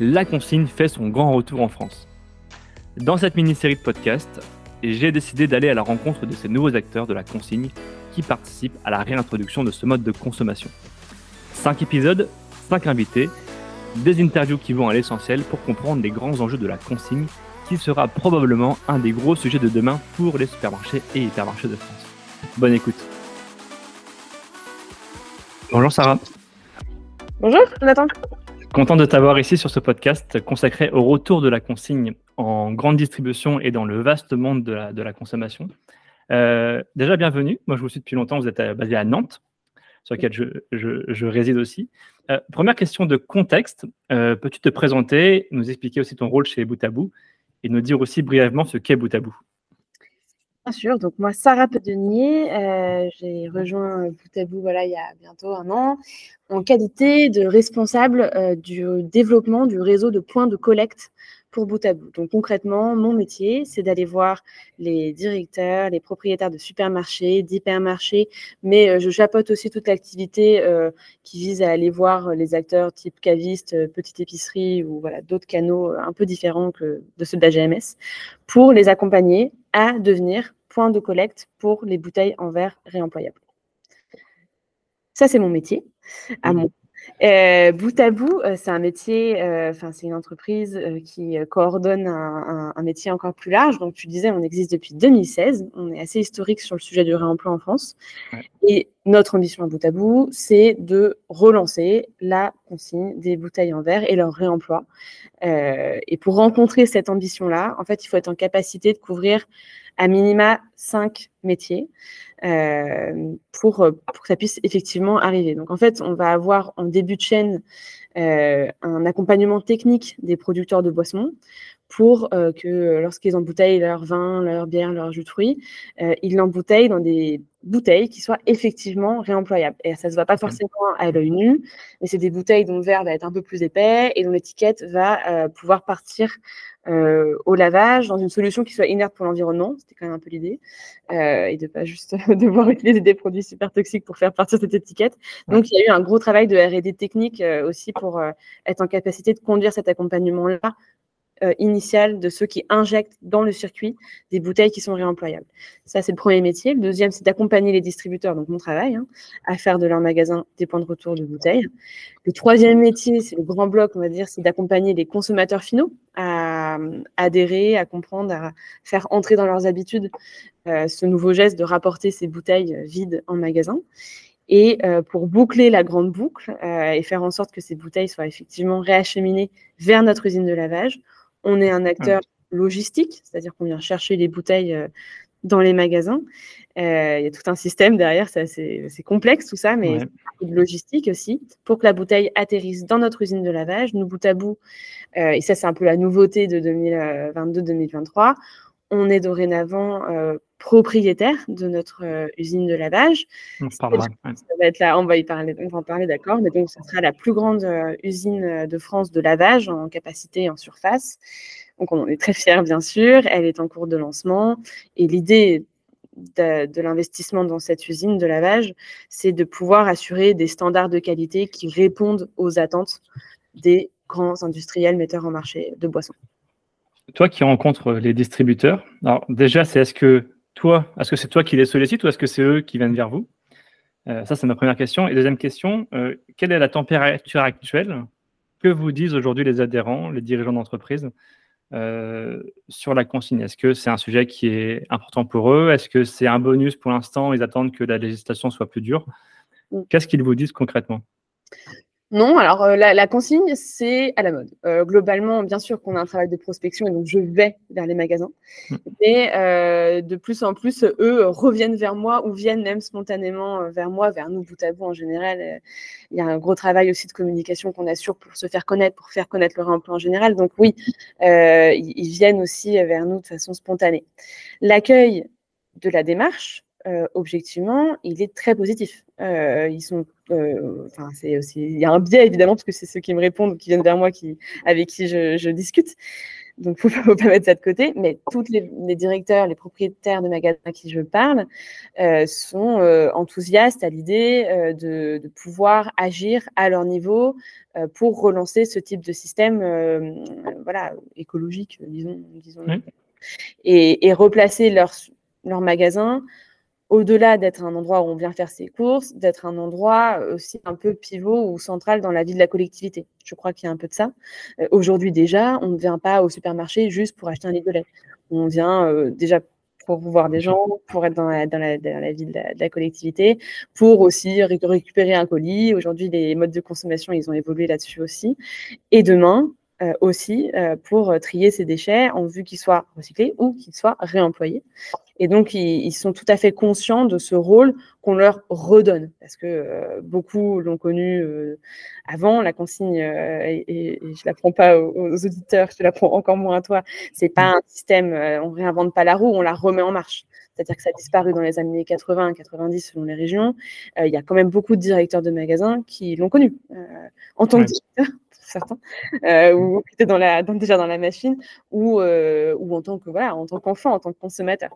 la consigne fait son grand retour en France. Dans cette mini-série de podcasts, j'ai décidé d'aller à la rencontre de ces nouveaux acteurs de la consigne qui participent à la réintroduction de ce mode de consommation. Cinq épisodes, cinq invités, des interviews qui vont à l'essentiel pour comprendre les grands enjeux de la consigne qui sera probablement un des gros sujets de demain pour les supermarchés et hypermarchés de France. Bonne écoute. Bonjour Sarah. Bonjour Nathan. Content de t'avoir ici sur ce podcast consacré au retour de la consigne en grande distribution et dans le vaste monde de la, consommation. Euh, déjà, bienvenue. Moi, je vous suis depuis longtemps. Vous êtes euh, basé à Nantes, sur laquelle je, réside aussi. Euh, première question de contexte. Peux-tu te présenter, nous expliquer aussi ton rôle chez Boutabou et nous dire aussi brièvement ce qu'est Boutabou Bien sûr, donc moi, Sarah Pedenier, euh, j'ai rejoint Boutabou voilà, il y a bientôt un an en qualité de responsable euh, du développement du réseau de points de collecte pour bout à bout. Donc concrètement, mon métier, c'est d'aller voir les directeurs, les propriétaires de supermarchés, d'hypermarchés, mais euh, je chapeaute aussi toute l'activité euh, qui vise à aller voir les acteurs type caviste, euh, petite épicerie ou voilà d'autres canaux un peu différents que de ceux de la GMS pour les accompagner à devenir point de collecte pour les bouteilles en verre réemployables. Ça, c'est mon métier, à mmh. mon euh, bout à bout, euh, c'est un métier, euh, enfin, c'est une entreprise qui coordonne un, métier encore plus large. Donc, tu disais, on existe depuis 2016. On est assez historique sur le sujet du réemploi en France. Et notre ambition à bout à bout, c'est de relancer la consigne des bouteilles en verre et leur réemploi. et pour rencontrer cette ambition-là, en fait, il faut être en capacité de couvrir à minima cinq métiers. Euh, pour, pour, que ça puisse effectivement arriver. Donc en fait, on va avoir en début de chaîne euh, un accompagnement technique des producteurs de boissons pour euh, que lorsqu'ils embouteillent leur vin, leur bière, leur jus de fruits, ils l'embouteillent dans des bouteilles qui soient effectivement réemployables. Et ça ne se voit pas forcément à l'œil nu, mais c'est des bouteilles dont le verre va être un peu plus épais et dont l'étiquette va pouvoir partir euh, au lavage dans une solution qui soit inerte pour l'environnement, c'était quand même un peu l'idée, euh, et de pas juste devoir utiliser des produits super toxiques pour faire partir cette étiquette. Donc il y a eu un gros travail de R&D technique euh, aussi pour être en capacité de conduire cet accompagnement-là euh, initiale de ceux qui injectent dans le circuit des bouteilles qui sont réemployables. Ça, c'est le premier métier. Le deuxième, c'est d'accompagner les distributeurs, donc mon travail, hein, à faire de leur magasin des points de retour de bouteilles. Le troisième métier, c'est le grand bloc, on va dire, c'est d'accompagner les consommateurs finaux à, adhérer, à comprendre, à faire entrer dans leurs habitudes euh, ce nouveau geste de rapporter ces bouteilles vides en magasin. Et euh, pour boucler la grande boucle et faire en sorte que ces bouteilles soient effectivement réacheminées vers notre usine de lavage, on est un acteur logistique, c'est-à-dire qu'on vient chercher les bouteilles euh, dans les magasins. Euh, il y a tout un système derrière, c'est complexe tout ça, mais de logistique aussi, pour que la bouteille atterrisse dans notre usine de lavage, nous bout à bout, euh, et ça c'est un peu la nouveauté de 2022-2023, on est dorénavant propriétaire de notre usine de lavage. On, va être là, on va y parler, on va en parler d'accord, mais donc ce sera la plus grande usine de France de lavage en capacité et en surface. Donc on en est très fiers bien sûr, elle est en cours de lancement et l'idée de, l'investissement dans cette usine de lavage, c'est de pouvoir assurer des standards de qualité qui répondent aux attentes des grands industriels metteurs en marché de boissons. Toi qui rencontres les distributeurs, alors déjà, c'est est-ce que toi, est-ce que c'est toi qui les sollicites ou est-ce que c'est eux qui viennent vers vous? Euh, Ça, c'est ma première question. Et deuxième question, euh, quelle est la température actuelle Que vous disent aujourd'hui les adhérents, les dirigeants d'entreprise euh, sur la consigne? Est-ce que c'est un sujet qui est important pour eux? Est-ce que c'est un bonus pour l'instant? Ils attendent que la législation soit plus dure. Mm. Qu'est-ce qu'ils vous disent concrètement? Non, alors euh, la, consigne, c'est à la mode. Euh, globalement, bien sûr qu'on a un travail de prospection et donc je vais vers les magasins. Mm. Mais euh, de plus en plus, eux reviennent vers moi ou viennent même spontanément vers moi, vers nous, bout à bout en général. Il y a un gros travail aussi de communication qu'on assure pour se faire connaître, pour faire connaître leur emploi en général. Donc oui, ils viennent aussi vers nous de façon spontanée. L'accueil de la démarche, euh, objectivement, il est très positif. Euh, ils sont, euh, c'est aussi, il y a un biais évidemment parce que c'est ceux qui me répondent, qui viennent vers moi, qui, avec qui je, discute. Donc, il ne faut, pas mettre ça de côté. Mais tous les, directeurs, les propriétaires de magasins à qui je parle euh, sont enthousiastes à l'idée de, pouvoir agir à leur niveau pour relancer ce type de système voilà, écologique, disons. disons. Et, et, replacer leurs leur magasins au-delà d'être un endroit où on vient faire ses courses, d'être un endroit euh, aussi un peu pivot ou central dans la vie de la collectivité. Je crois qu'il y a un peu de ça. Euh, aujourd'hui déjà, on ne vient pas au supermarché juste pour acheter un litre de lait. On vient euh, déjà pour voir des gens, pour être dans la, dans la, dans la vie de la, collectivité, pour aussi récupérer un colis. Aujourd'hui, les modes de consommation, ils ont évolué là-dessus aussi. Et demain, euh, aussi pour trier ces déchets en vue qu'ils soient recyclés ou qu'ils soient réemployés. Et donc, ils, sont tout à fait conscients de ce rôle qu'on leur redonne, parce que beaucoup l'ont connu avant. La consigne, et, je la prends pas aux, auditeurs, je te la prends encore moins à toi. C'est pas un système, on réinvente pas la roue, on la remet en marche. C'est-à-dire que ça a disparu dans les années 80, 90 selon les régions. Il y a quand même beaucoup de directeurs de magasins qui l'ont connu en tant que directeur certains, euh, ou qui étaient dans la, déjà dans la machine, ou, euh, ou en tant que voilà, en tant qu'enfant, en tant que consommateur.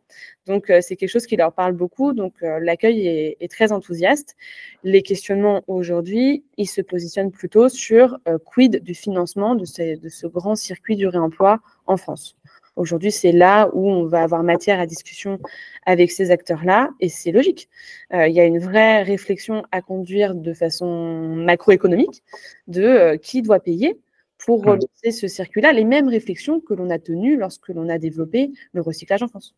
Donc euh, c'est quelque chose qui leur parle beaucoup. Donc l'accueil est, très enthousiaste. Les questionnements aujourd'hui, ils se positionnent plutôt sur quid du financement de, de ce grand circuit du réemploi en France? Aujourd'hui, c'est là où on va avoir matière à discussion avec ces acteurs-là, et c'est logique. Euh, il y a une vraie réflexion à conduire de façon macroéconomique de euh, qui doit payer pour relancer ce circuit-là, les mêmes réflexions que l'on a tenues lorsque l'on a développé le recyclage en France.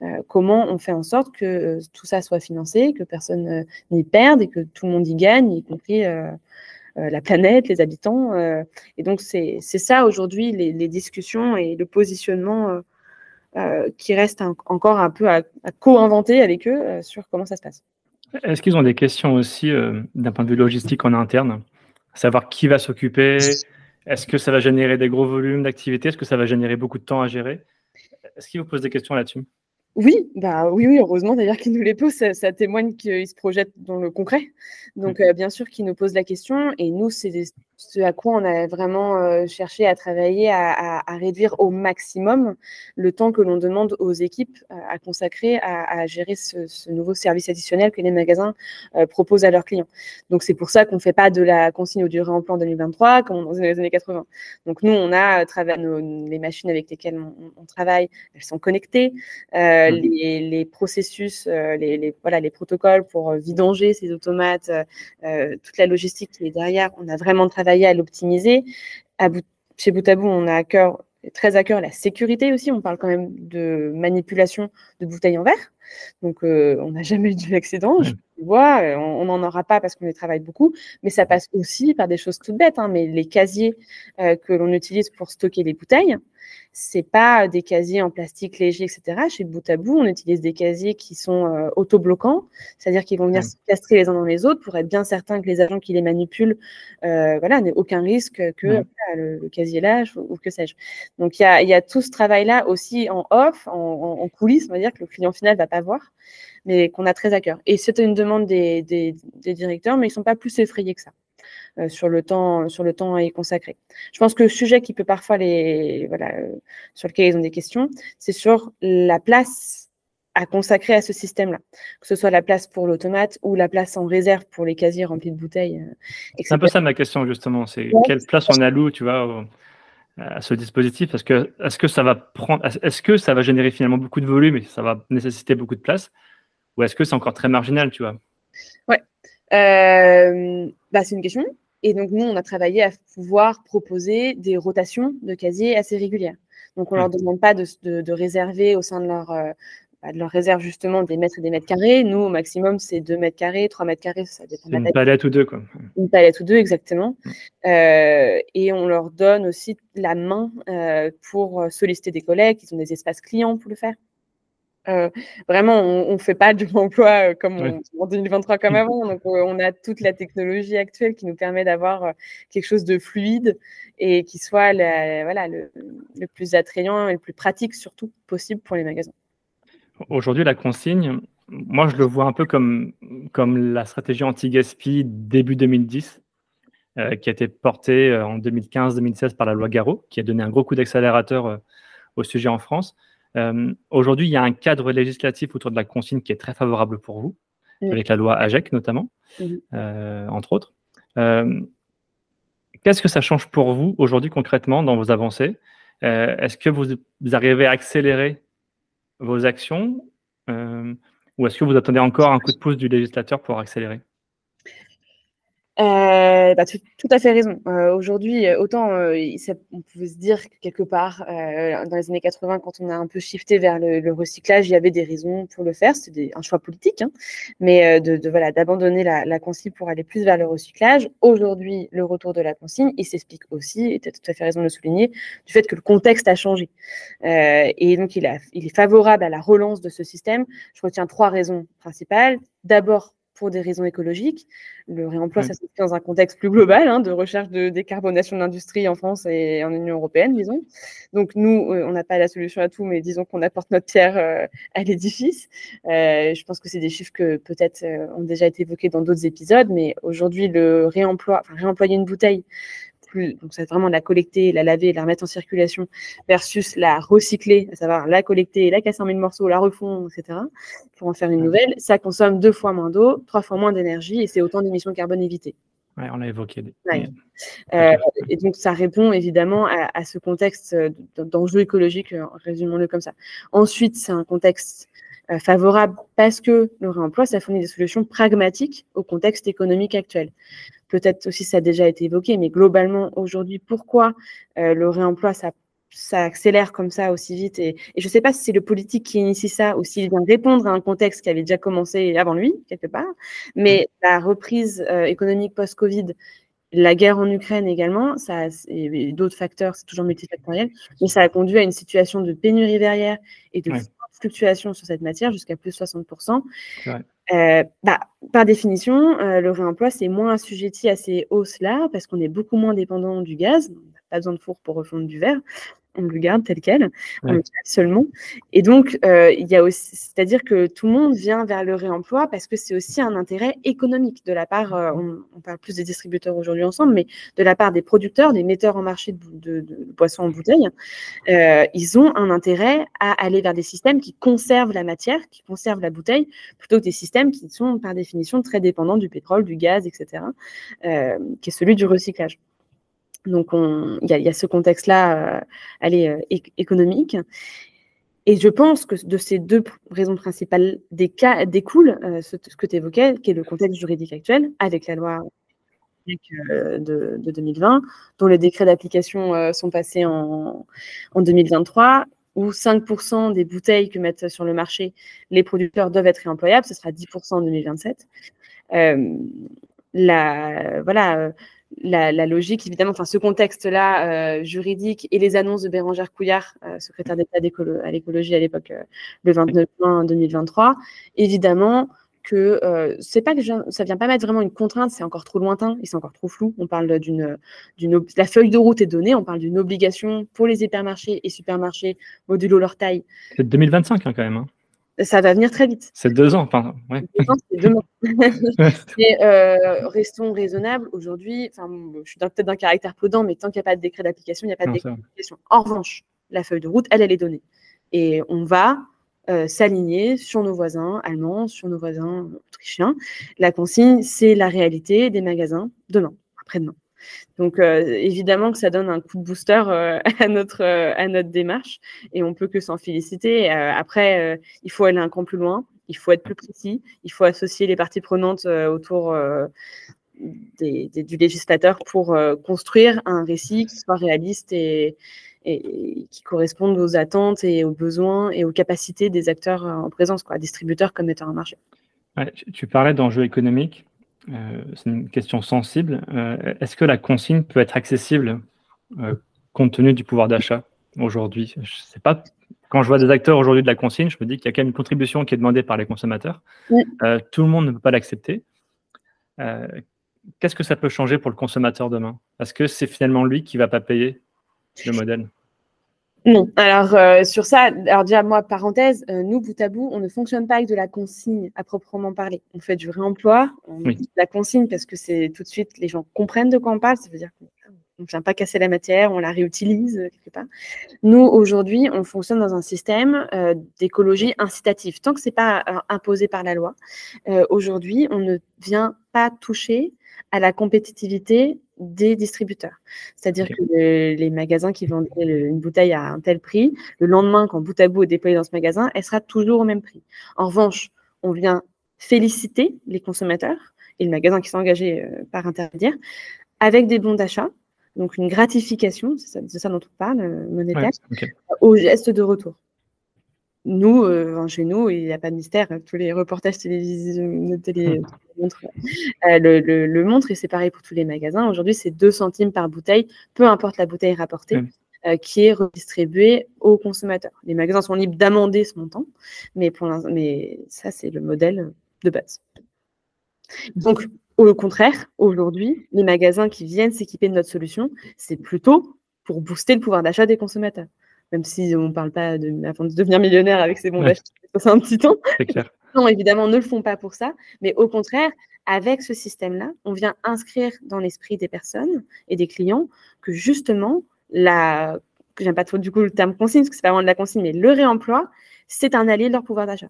Euh, comment on fait en sorte que tout ça soit financé, que personne n'y perde et que tout le monde y gagne, y compris la planète, les habitants. Euh, et donc, c'est ça aujourd'hui, les, discussions et le positionnement euh, qui reste encore un peu à, co-inventer avec eux sur comment ça se passe. Est-ce qu'ils ont des questions aussi d'un point de vue logistique en interne? Savoir qui va s'occuper? Est-ce que ça va générer des gros volumes d'activité Est-ce que ça va générer beaucoup de temps à gérer? Est-ce qu'ils vous posent des questions là-dessus? Oui, bah oui, oui, heureusement d'ailleurs qu'il nous les pose, ça, témoigne qu'il se projette dans le concret. Donc mmh. bien sûr qu'il nous pose la question et nous, c'est ce à quoi on a vraiment euh, cherché à travailler, à, réduire au maximum le temps que l'on demande aux équipes euh, à consacrer à, gérer ce, nouveau service additionnel que les magasins euh, proposent à leurs clients. Donc c'est pour ça qu'on ne fait pas de la consigne au durée en plan 2023 comme dans les années 80. Donc nous, on a à travers les machines avec lesquelles on, travaille, elles sont connectées, mmh. les, processus, les, voilà, les protocoles pour vidanger ces automates, toute la logistique qui est derrière, on a vraiment travaillé à l'optimiser. Chez Bout à Bout, on a à cœur, très à cœur la sécurité aussi. On parle quand même de manipulation de bouteilles en verre. Donc, euh, on n'a jamais eu d'accident. Je vois, euh, on n'en aura pas parce qu'on y travaille beaucoup, mais ça passe aussi par des choses toutes bêtes. Hein. mais les casiers euh, que l'on utilise pour stocker les bouteilles, c'est pas des casiers en plastique léger, etc. Chez Bout à Bout, on utilise des casiers qui sont euh, autobloquants, c'est-à-dire qu'ils vont venir se castrer les uns dans les autres pour être bien certain que les agents qui les manipulent, euh, voilà, n'aient aucun risque que le, casier lâche ou, que sais-je. Donc il y a, tout ce travail-là aussi en off, en, coulisses, on va dire que le client final va pas voir, mais qu'on a très à cœur. Et c'était une demande des, des directeurs, mais ils sont pas plus effrayés que ça. Euh, sur le temps sur le temps à y consacrer. Je pense que le sujet qui peut parfois les voilà euh, sur lequel ils ont des questions, c'est sur la place à consacrer à ce système-là, que ce soit la place pour l'automate ou la place en réserve pour les casiers remplis de bouteilles. Euh, c'est un peu ça ma question justement, c'est quelle place on alloue, tu vois, à ce dispositif? Est-ce que, est que ça va prendre, est-ce que ça va générer finalement beaucoup de volume et ça va nécessiter beaucoup de place, ou est-ce que c'est encore très marginal, tu vois? Ouais, bah, c'est une question. Et donc, nous, on a travaillé à pouvoir proposer des rotations de casiers assez régulières. Donc, on ne leur mmh. demande pas de, réserver au sein de leur, bah, de leur réserve justement des mètres et des mètres carrés. Nous, au maximum, c'est 2 mètres carrés, 3 mètres carrés, ça dépend. Une palette ou deux, quoi. Une palette ou deux, exactement. Mmh. Euh, et on leur donne aussi la main euh, pour solliciter des collègues. Ils ont des espaces clients pour le faire. Euh, vraiment, on ne fait pas de l'emploi euh, comme en 2023 comme avant. Donc, on a toute la technologie actuelle qui nous permet d'avoir quelque chose de fluide et qui soit voilà, le, plus attrayant et le plus pratique surtout possible pour les magasins. Aujourd'hui, la consigne, moi, je le vois un peu comme, comme la stratégie anti-gaspi début 2010. qui a été porté en 2015-2016 par la loi Garot, qui a donné un gros coup d'accélérateur au sujet en France. Aujourd'hui, il y a un cadre législatif autour de la consigne qui est très favorable pour vous, avec la loi AGEC notamment, entre autres. Qu'est-ce que ça change pour vous aujourd'hui concrètement dans vos avancées? Est-ce que vous, arrivez à accélérer vos actions ou est-ce que vous attendez encore un coup de pouce du législateur pour accélérer? Euh, bah, tout, à fait raison. Euh, aujourd'hui, euh, autant on pouvait se dire que quelque part, dans les années 80, quand on a un peu shifté vers le, recyclage, il y avait des raisons pour le faire. C'était un choix politique, hein. mais de, voilà d'abandonner la, la, consigne pour aller plus vers le recyclage. Aujourd'hui, le retour de la consigne, il s'explique aussi, et tu as tout à fait raison de le souligner, du fait que le contexte a changé. et donc, il, a, il est favorable à la relance de ce système. Je retiens trois raisons principales. D'abord, pour des raisons écologiques. Le réemploi, ça s'inscrit dans un contexte plus global hein, de recherche de décarbonation de l'industrie en France et en Union européenne, disons. Donc nous, euh, on n'a pas la solution à tout, mais disons qu'on apporte notre pierre euh, à l'édifice. Euh, je pense que c'est des chiffres que peut-être ont déjà été évoqués dans d'autres épisodes, mais aujourd'hui, le réemploi, enfin, réemployer une bouteille donc c'est vraiment la collecter, la laver, la remettre en circulation, versus la recycler, à savoir la collecter, la casser en mille morceaux, la refondre, etc., pour en faire une nouvelle, ça consomme deux fois moins d'eau, trois fois moins d'énergie, et c'est autant d'émissions de carbone évitées. Oui, on l'a évoqué. Euh, et donc, ça répond évidemment à, ce contexte d'enjeu écologique, euh, résumons-le comme ça. Ensuite, c'est un contexte euh, favorable parce que le réemploi, ça fournit des solutions pragmatiques au contexte économique actuel peut-être aussi ça a déjà été évoqué, mais globalement aujourd'hui, pourquoi euh, le réemploi, ça, ça, accélère comme ça aussi vite et, je ne sais pas si c'est le politique qui initie ça ou s'il vient répondre à un contexte qui avait déjà commencé avant lui, quelque part, mais mmh. la reprise euh, économique post-Covid la guerre en Ukraine également, ça, et d'autres facteurs, c'est toujours multifactoriel, mais ça a conduit à une situation de pénurie verrière et de fluctuation sur cette matière jusqu'à plus de 60%. Euh, bah, par définition, euh, le réemploi, c'est moins assujetti à ces hausses-là parce qu'on est beaucoup moins dépendant du gaz. On n'a pas besoin de four pour refondre du verre on le garde tel quel, seulement. Et donc, euh, il y a aussi, c'est-à-dire que tout le monde vient vers le réemploi parce que c'est aussi un intérêt économique de la part, euh, on, parle plus des distributeurs aujourd'hui ensemble, mais de la part des producteurs, des metteurs en marché de, boissons en bouteille, euh, ils ont un intérêt à aller vers des systèmes qui conservent la matière, qui conservent la bouteille, plutôt que des systèmes qui sont par définition très dépendants du pétrole, du gaz, etc., qui est celui du recyclage. Donc, il y, a ce contexte-là, euh, euh économique. Et je pense que de ces deux raisons principales des cas, découle euh, ce, que tu évoquais, qui est le contexte juridique actuel, avec la loi euh, de, 2020, dont les décrets d'application sont passés en, 2023, où 5% des bouteilles que mettent sur le marché les producteurs doivent être réemployables, ce sera 10% en 2027. la, voilà, la, logique, évidemment, enfin ce contexte-là euh, juridique et les annonces de Bérangère Couillard, euh, secrétaire d'État à l'écologie à l'époque, euh, le 29 juin 2023, évidemment que c'est pas que ça vient pas mettre vraiment une contrainte, c'est encore trop lointain et c'est encore trop flou. On parle d'une, d'une la feuille de route est donnée, on parle d'une obligation pour les hypermarchés et supermarchés modulo leur taille. C'est 2025 hein, quand même. Hein ça va venir très vite. C'est deux ans, enfin, ouais. c'est deux mois. Mais euh, restons raisonnables. Aujourd'hui, enfin, je suis peut-être d'un caractère prudent, mais tant qu'il n'y a pas de décret d'application, il n'y a pas de décret d'application. En revanche, la feuille de route, elle, elle est donnée. Et on va euh, s'aligner sur nos voisins allemands, sur nos voisins autrichiens. La consigne, c'est la réalité des magasins demain, après-demain. Donc euh, évidemment que ça donne un coup de booster euh, à, notre, euh, à notre démarche et on peut que s'en féliciter. après, il faut aller un cran plus loin, il faut être plus précis, il faut associer les parties prenantes autour du législateur pour construire un récit qui soit réaliste et, qui corresponde aux attentes et aux besoins et aux capacités des acteurs en présence, quoi, distributeurs comme metteurs en marché. tu parlais d'enjeux économiques. Euh, c'est une question sensible. Euh, est-ce que la consigne peut être accessible euh, compte tenu du pouvoir d'achat aujourd'hui? Je sais pas. Quand je vois des acteurs aujourd'hui de la consigne, je me dis qu'il y a quand même une contribution qui est demandée par les consommateurs. tout le monde ne peut pas l'accepter. Qu'est-ce que ça peut changer pour le consommateur demain? Est-ce que c'est finalement lui qui ne va pas payer le modèle? Non. Alors euh, sur ça, alors déjà moi parenthèse, euh, nous bout à bout, on ne fonctionne pas avec de la consigne à proprement parler. On fait du réemploi, on dit de la consigne parce que c'est tout de suite les gens comprennent de quoi on parle. Ça veut dire qu'on ne vient pas casser la matière, on la réutilise euh, quelque part. Nous aujourd'hui, on fonctionne dans un système d'écologie incitative. Tant que c'est pas imposé par la loi, aujourd'hui, on ne vient pas toucher à la compétitivité des distributeurs. C'est-à-dire que les magasins qui vendent une bouteille à un tel prix, le lendemain, quand bout à bout est déployé dans ce magasin, elle sera toujours au même prix. En revanche, on vient féliciter les consommateurs et le magasin qui s'est engagé euh, par intermédiaire avec des bons d'achat, donc une gratification, c'est ça, dont on parle, euh, monétaire, au geste de retour nous, euh, chez nous, il n'y a pas de mystère. Tous les reportages télévisés télé, montrent, euh, le, le, montrent et c'est pareil pour tous les magasins. Aujourd'hui, c'est 2 centimes par bouteille, peu importe la bouteille rapportée, euh, qui est redistribuée aux consommateurs. Les magasins sont libres d'amender ce montant, mais, pour mais ça, c'est le modèle de base. Donc, au contraire, aujourd'hui, les magasins qui viennent s'équiper de notre solution, c'est plutôt pour booster le pouvoir d'achat des consommateurs même si on ne parle pas de, de devenir millionnaire avec ces bons d'achat, c'est un petit temps. Non, évidemment, ne le font pas pour ça, mais au contraire, avec ce système-là, on vient inscrire dans l'esprit des personnes et des clients que justement, la, j'aime pas trop du coup le terme consigne, parce que c'est pas vraiment de la consigne, mais le réemploi, c'est un allié de leur pouvoir d'achat.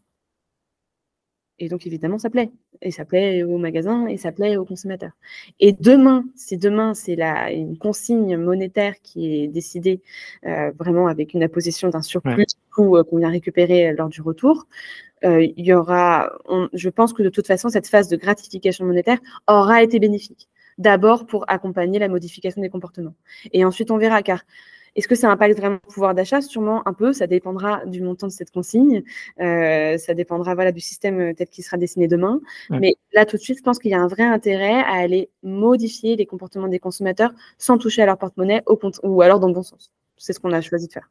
Et donc, évidemment, ça plaît. Et ça plaît aux magasins et ça plaît aux consommateurs. Et demain, si demain, c'est une consigne monétaire qui est décidée euh, vraiment avec une apposition d'un surplus euh, qu'on vient récupérer lors du retour, euh, il y aura, je pense que de toute façon, cette phase de gratification monétaire aura été bénéfique. D'abord pour accompagner la modification des comportements. Et ensuite, on verra, car est-ce que ça impacte vraiment le pouvoir d'achat? Sûrement un peu, ça dépendra du montant de cette consigne, euh, ça dépendra voilà, du système peut-être qui sera dessiné demain. Mais là, tout de suite, je pense qu'il y a un vrai intérêt à aller modifier les comportements des consommateurs sans toucher à leur porte-monnaie ou alors dans le bon sens. C'est ce qu'on a choisi de faire.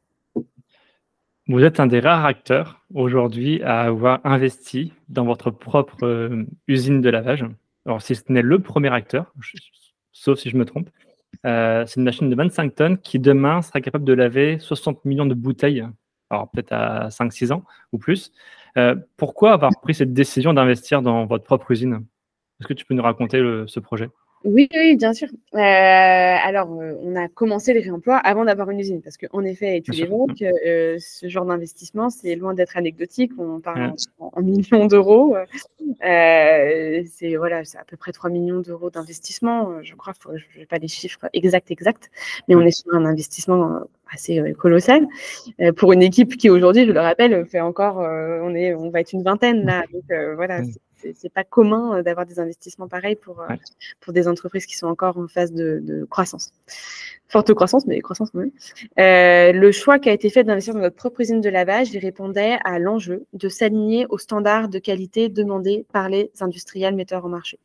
Vous êtes un des rares acteurs aujourd'hui à avoir investi dans votre propre euh, usine de lavage. Alors, si ce n'est le premier acteur, sauf si je me trompe, euh, c'est une machine de 25 tonnes qui demain sera capable de laver 60 millions de bouteilles, alors peut-être à 5-6 ans ou plus. Euh, pourquoi avoir pris cette décision d'investir dans votre propre usine? Est-ce que tu peux nous raconter ce projet? Oui, oui, bien sûr. Euh, alors, euh, on a commencé les réemplois avant d'avoir une usine, parce qu'en effet, tu l'évoques, euh, ce genre d'investissement, c'est loin d'être anecdotique. On parle en, millions d'euros. c'est voilà, c'est à peu près 3 millions d'euros d'investissement. Je crois, je n'ai pas les chiffres exacts, exacts, mais on est sur un investissement assez colossal pour une équipe qui aujourd'hui, je le rappelle, fait encore, on est, on va être une vingtaine là. Donc voilà, c'est pas commun euh, d'avoir des investissements pareils pour, euh, pour des entreprises qui sont encore en phase de, croissance. Forte croissance, mais croissance quand même. Euh, le choix qui a été fait d'investir dans notre propre usine de lavage, il répondait à l'enjeu de s'aligner aux standards de qualité demandés par les industriels metteurs en marché.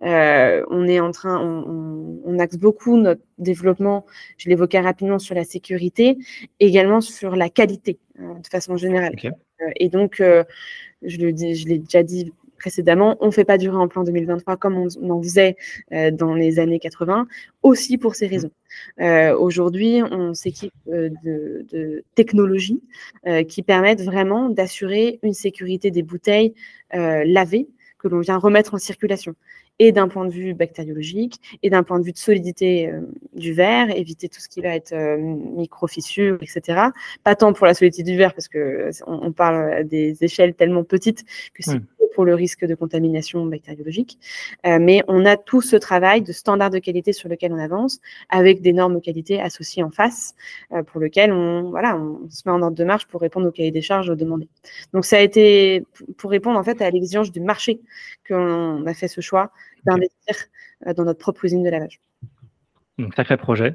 on est en train, on, axe beaucoup notre développement, je l'évoquais rapidement, sur la sécurité, également sur la qualité, de façon générale. et donc, je l'ai déjà dit précédemment, on ne fait pas durer en plan 2023 comme on, en faisait euh, dans les années 80, aussi pour ces raisons. Euh, aujourd'hui, on s'équipe euh, de, technologies qui permettent vraiment d'assurer une sécurité des bouteilles lavées que l'on vient remettre en circulation et d'un point de vue bactériologique et d'un point de vue de solidité du verre, éviter tout ce qui va être micro-fissures, etc. Pas tant pour la solidité du verre, parce qu'on on parle des échelles tellement petites que c'est pour le risque de contamination bactériologique. Euh, mais on a tout ce travail de standard de qualité sur lequel on avance, avec des normes de qualité associées en face, euh, pour lequel on, voilà, on se met en ordre de marche pour répondre au cahier des charges demandé. Donc ça a été pour répondre en fait à l'exigence du marché qu'on a fait ce choix d'investir euh, dans notre propre usine de lavage. Donc sacré projet.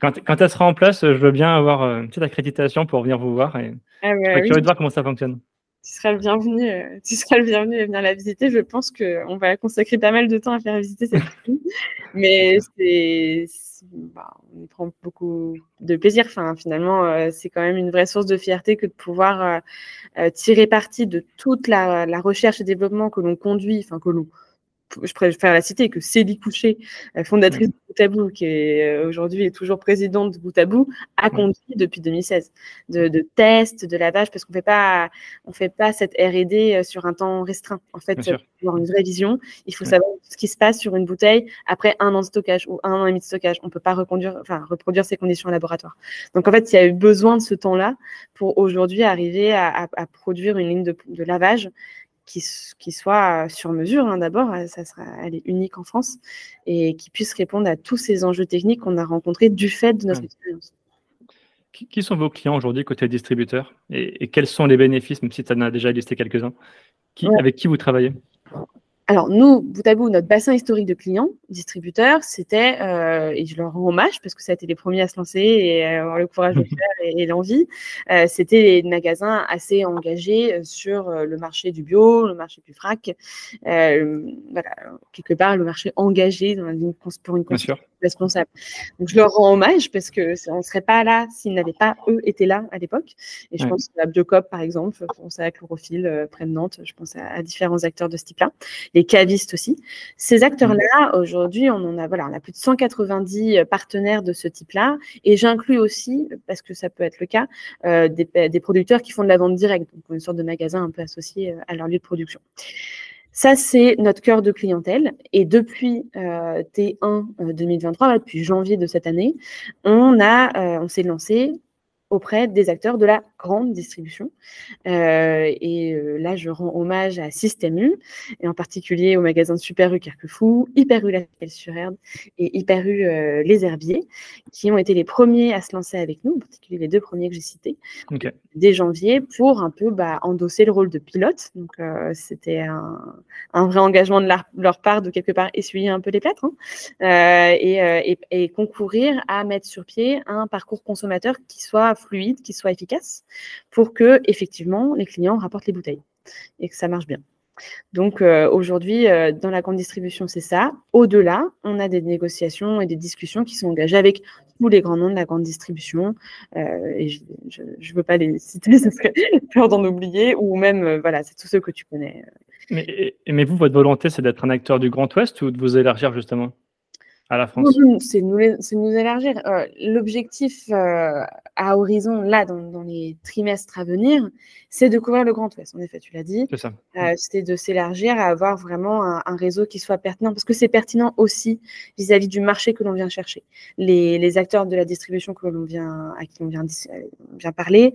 Quand, quand, elle sera en place, je veux bien avoir une petite accréditation pour venir vous voir et ah je suis curieux de voir comment ça fonctionne tu seras le bienvenu, euh, tu seras le bienvenu à venir la visiter. Je pense qu'on va consacrer pas mal de temps à faire visiter cette ville. Mais c'est, bah, on prend beaucoup de plaisir. Enfin, finalement, euh, c'est quand même une vraie source de fierté que de pouvoir euh, tirer parti de toute la, recherche et développement que l'on conduit, enfin que l'on je préfère la citer, que Célie Coucher, fondatrice de Boutabou, qui est aujourd'hui est toujours présidente de Boutabou, a conduit depuis 2016 de, de tests, de lavage, parce qu'on fait pas, on fait pas cette R&D sur un temps restreint. En fait, pour avoir une vraie vision, il faut savoir ce qui se passe sur une bouteille après un an de stockage ou un an et demi de stockage. On peut pas reconduire, enfin, reproduire ces conditions en laboratoire. Donc, en fait, il y a eu besoin de ce temps-là pour aujourd'hui arriver à, produire une ligne de, lavage qui, qui, soit sur mesure hein, d'abord, ça sera, elle est unique en France, et qui puisse répondre à tous ces enjeux techniques qu'on a rencontrés du fait de notre expérience. Qui sont vos clients aujourd'hui côté distributeur et, quels sont les bénéfices, même si tu en as déjà listé quelques-uns, avec qui vous travaillez? Alors, nous, bout à bout, notre bassin historique de clients, distributeurs, c'était, euh, et je leur rends hommage parce que ça a été les premiers à se lancer et avoir le courage de le faire et, l'envie, euh, c'était des magasins assez engagés euh, sur le marché du bio, le marché du frac, voilà, quelque part, le marché engagé dans une, pour une consommation responsable. Donc, je leur rends hommage parce que on ne serait pas là s'ils n'avaient pas, eux, été là à l'époque. Et je pense à Biocop, par exemple, je pense à Chlorophylle près de Nantes, je pense à, à différents acteurs de ce type-là les cavistes aussi. Ces acteurs-là, aujourd'hui, on en a, voilà, on a plus de 190 euh, partenaires de ce type-là. Et j'inclus aussi, parce que ça peut être le cas, euh, des, producteurs qui font de la vente directe, donc une sorte de magasin un peu associé euh, à leur lieu de production. Ça, c'est notre cœur de clientèle. Et depuis T1 2023, depuis janvier de cette année, on, a, on s'est lancé auprès des acteurs de la grande distribution. Euh, et euh, là, je rends hommage à Système U, et en particulier au magasin de Super U Carquefou, Hyper U La sur Herbe et Hyper U euh, Les Herbiers, qui ont été les premiers à se lancer avec nous, en particulier les deux premiers que j'ai cités, dès janvier, pour un peu bah, endosser le rôle de pilote. Donc, c'était un, un, vrai engagement de leur, part de quelque part essuyer un peu les plâtres hein, et, et, et concourir à mettre sur pied un parcours consommateur qui soit fluide, qui soit efficace, pour que effectivement les clients rapportent les bouteilles et que ça marche bien. Donc euh, aujourd'hui, euh, dans la grande distribution, c'est ça. Au-delà, on a des négociations et des discussions qui sont engagées avec tous les grands noms de la grande distribution. Euh, et je ne veux pas les citer, ça serait peur d'en oublier, ou même, voilà, c'est tous ceux que tu connais. Mais, mais vous, votre volonté, c'est d'être un acteur du Grand Ouest ou de vous élargir justement? À la France C'est nous, nous, élargir. L'objectif à horizon, là, dans, les trimestres à venir, c'est de couvrir le Grand Ouest. En effet, tu l'as dit. C'est ça. Euh, C'était de s'élargir à avoir vraiment un, réseau qui soit pertinent, parce que c'est pertinent aussi vis-à-vis du marché que l'on vient chercher. Les, acteurs de la distribution que l'on vient, à qui on vient, vient parler,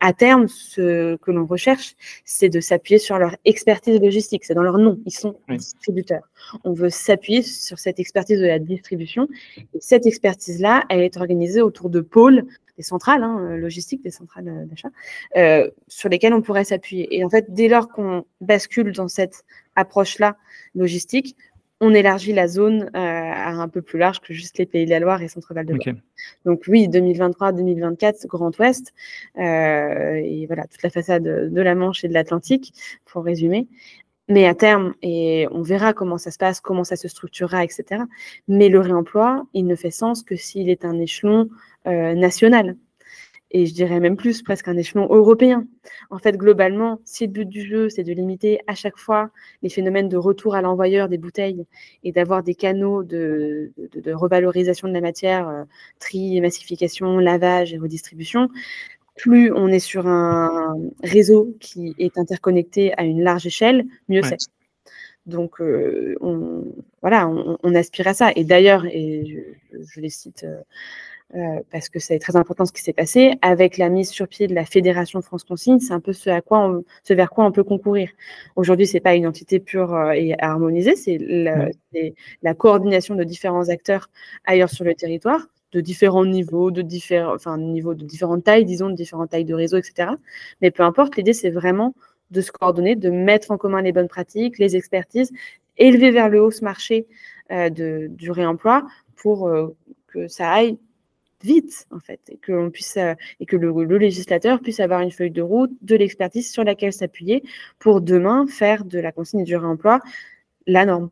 à terme, ce que l'on recherche, c'est de s'appuyer sur leur expertise logistique. C'est dans leur nom. Ils sont distributeurs. On veut s'appuyer sur cette expertise de la distribution. Et cette expertise-là, elle est organisée autour de pôles des centrales hein, euh, logistiques, des centrales euh, d'achat, euh, sur lesquelles on pourrait s'appuyer. Et en fait, dès lors qu'on bascule dans cette approche-là logistique, on élargit la zone à un peu plus large que juste les Pays de la Loire et Centre-Val de Loire. Donc oui, 2023-2024, Grand Ouest, et voilà, toute la façade de la Manche et de l'Atlantique, pour résumer. Mais à terme, et on verra comment ça se passe, comment ça se structurera, etc. Mais le réemploi, il ne fait sens que s'il est un échelon euh, national. Et je dirais même plus, presque un échelon européen. En fait, globalement, si le but du jeu, c'est de limiter à chaque fois les phénomènes de retour à l'envoyeur des bouteilles et d'avoir des canaux de, revalorisation de la matière, euh, tri, massification, lavage et redistribution, plus on est sur un réseau qui est interconnecté à une large échelle, mieux c'est. Donc, euh, on, voilà, on, aspire à ça. Et d'ailleurs, et je, les cite euh, euh, parce que c'est très important ce qui s'est passé, avec la mise sur pied de la Fédération France Consigne, c'est un peu ce, à quoi on, ce vers quoi on peut concourir. Aujourd'hui, c'est pas une entité pure et harmonisée, c'est la, la, coordination de différents acteurs ailleurs sur le territoire de différents niveaux, de différents, enfin, niveaux de différentes tailles, disons, de différentes tailles de réseau, etc. Mais peu importe, l'idée, c'est vraiment de se coordonner, de mettre en commun les bonnes pratiques, les expertises, élever vers le haut ce marché euh, de, du réemploi pour euh, que ça aille vite, en fait, et que, puisse, euh, et que le, le, législateur puisse avoir une feuille de route, de l'expertise sur laquelle s'appuyer pour demain faire de la consigne du réemploi la norme.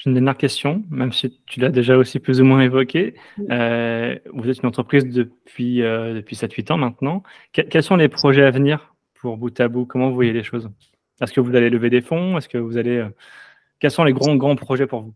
J'ai une dernière question, même si tu l'as déjà aussi plus ou moins évoqué. Euh, vous êtes une entreprise depuis, euh, depuis 7-8 ans maintenant. quels sont les projets à venir pour bout à bout? Comment vous voyez les choses? Est-ce que vous allez lever des fonds? Est-ce que vous allez Quels sont les grands, grands projets pour vous?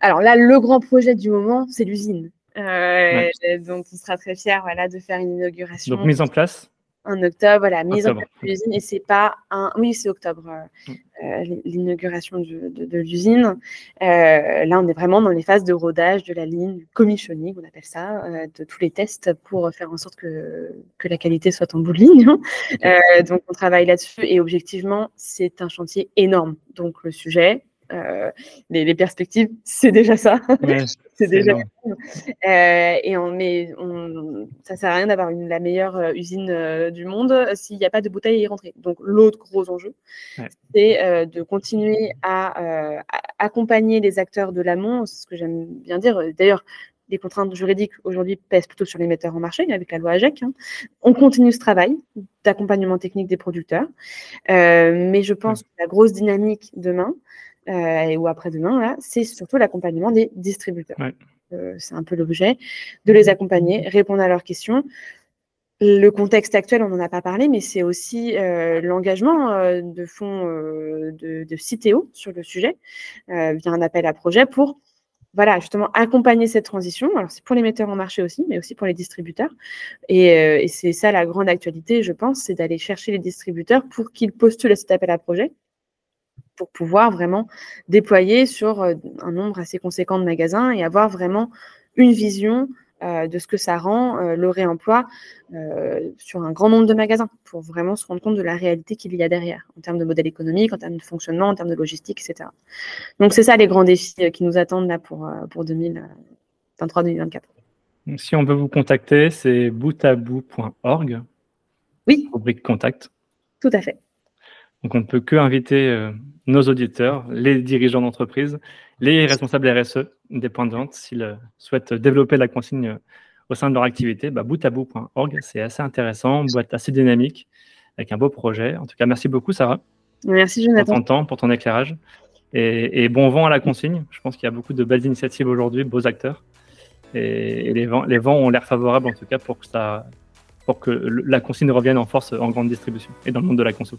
Alors là, le grand projet du moment, c'est l'usine. Euh, donc, on sera très fiers voilà, de faire une inauguration. Donc, mise en place? En octobre, voilà, mise en place de l'usine. Et c'est pas un. Oui, c'est octobre, euh, mm. euh, l'inauguration de, l'usine. là, on est vraiment dans les phases de rodage de la ligne, commissioning, on appelle ça, de tous les tests pour faire en sorte que, que la qualité soit en bout de ligne. donc, on travaille là-dessus. Et objectivement, c'est un chantier énorme. Donc, le sujet, euh, les, perspectives, c'est déjà ça. c'est déjà. Euh, et on, mais on, ça sert à rien d'avoir la meilleure euh, usine du monde s'il n'y a pas de bouteilles à y rentrer. Donc l'autre gros enjeu, c'est de continuer à, accompagner les acteurs de l'amont. C'est ce que j'aime bien dire. D'ailleurs, les contraintes juridiques aujourd'hui pèsent plutôt sur les metteurs en marché avec la loi AGEC. Hein. On continue ce travail d'accompagnement technique des producteurs, mais je pense que la grosse dynamique demain, euh, ou après-demain, c'est surtout l'accompagnement des distributeurs. Euh, c'est un peu l'objet de les accompagner, répondre à leurs questions. Le contexte actuel, on n'en a pas parlé, mais c'est aussi euh, l'engagement de fonds de, de Citeo sur le sujet, via un appel à projet pour voilà, justement accompagner cette transition. Alors, c'est pour les metteurs en marché aussi, mais aussi pour les distributeurs. Et, et c'est ça la grande actualité, je pense, c'est d'aller chercher les distributeurs pour qu'ils postulent à cet appel à projet pour pouvoir vraiment déployer sur euh, un nombre assez conséquent de magasins et avoir vraiment une vision euh, de ce que ça rend euh, le réemploi sur un grand nombre de magasins pour vraiment se rendre compte de la réalité qu'il y a derrière en termes de modèle économique, en termes de fonctionnement, en termes de logistique, etc. Donc c'est ça les grands défis qui nous attendent là pour, pour 2023-2024. Si on veut vous contacter, c'est boutabou.org. Oui. Rubrique contact. Tout à fait. Donc on ne peut que inviter euh, nos auditeurs, les dirigeants d'entreprise, les responsables RSE des points de vente s'ils euh, souhaitent développer la consigne euh, au sein de leur activité. Bah, boutabou.org, c'est assez intéressant, boîte assez dynamique, avec un beau projet. En tout cas, merci beaucoup Sarah. Merci Jonathan. Pour ton temps, pour ton éclairage. Et, bon vent à la consigne. Je pense qu'il y a beaucoup de belles initiatives aujourd'hui, beaux acteurs. Et, les, vents, les vents ont l'air favorables en tout cas pour que, ça, pour que la consigne revienne en force en grande distribution et dans le monde de la conso.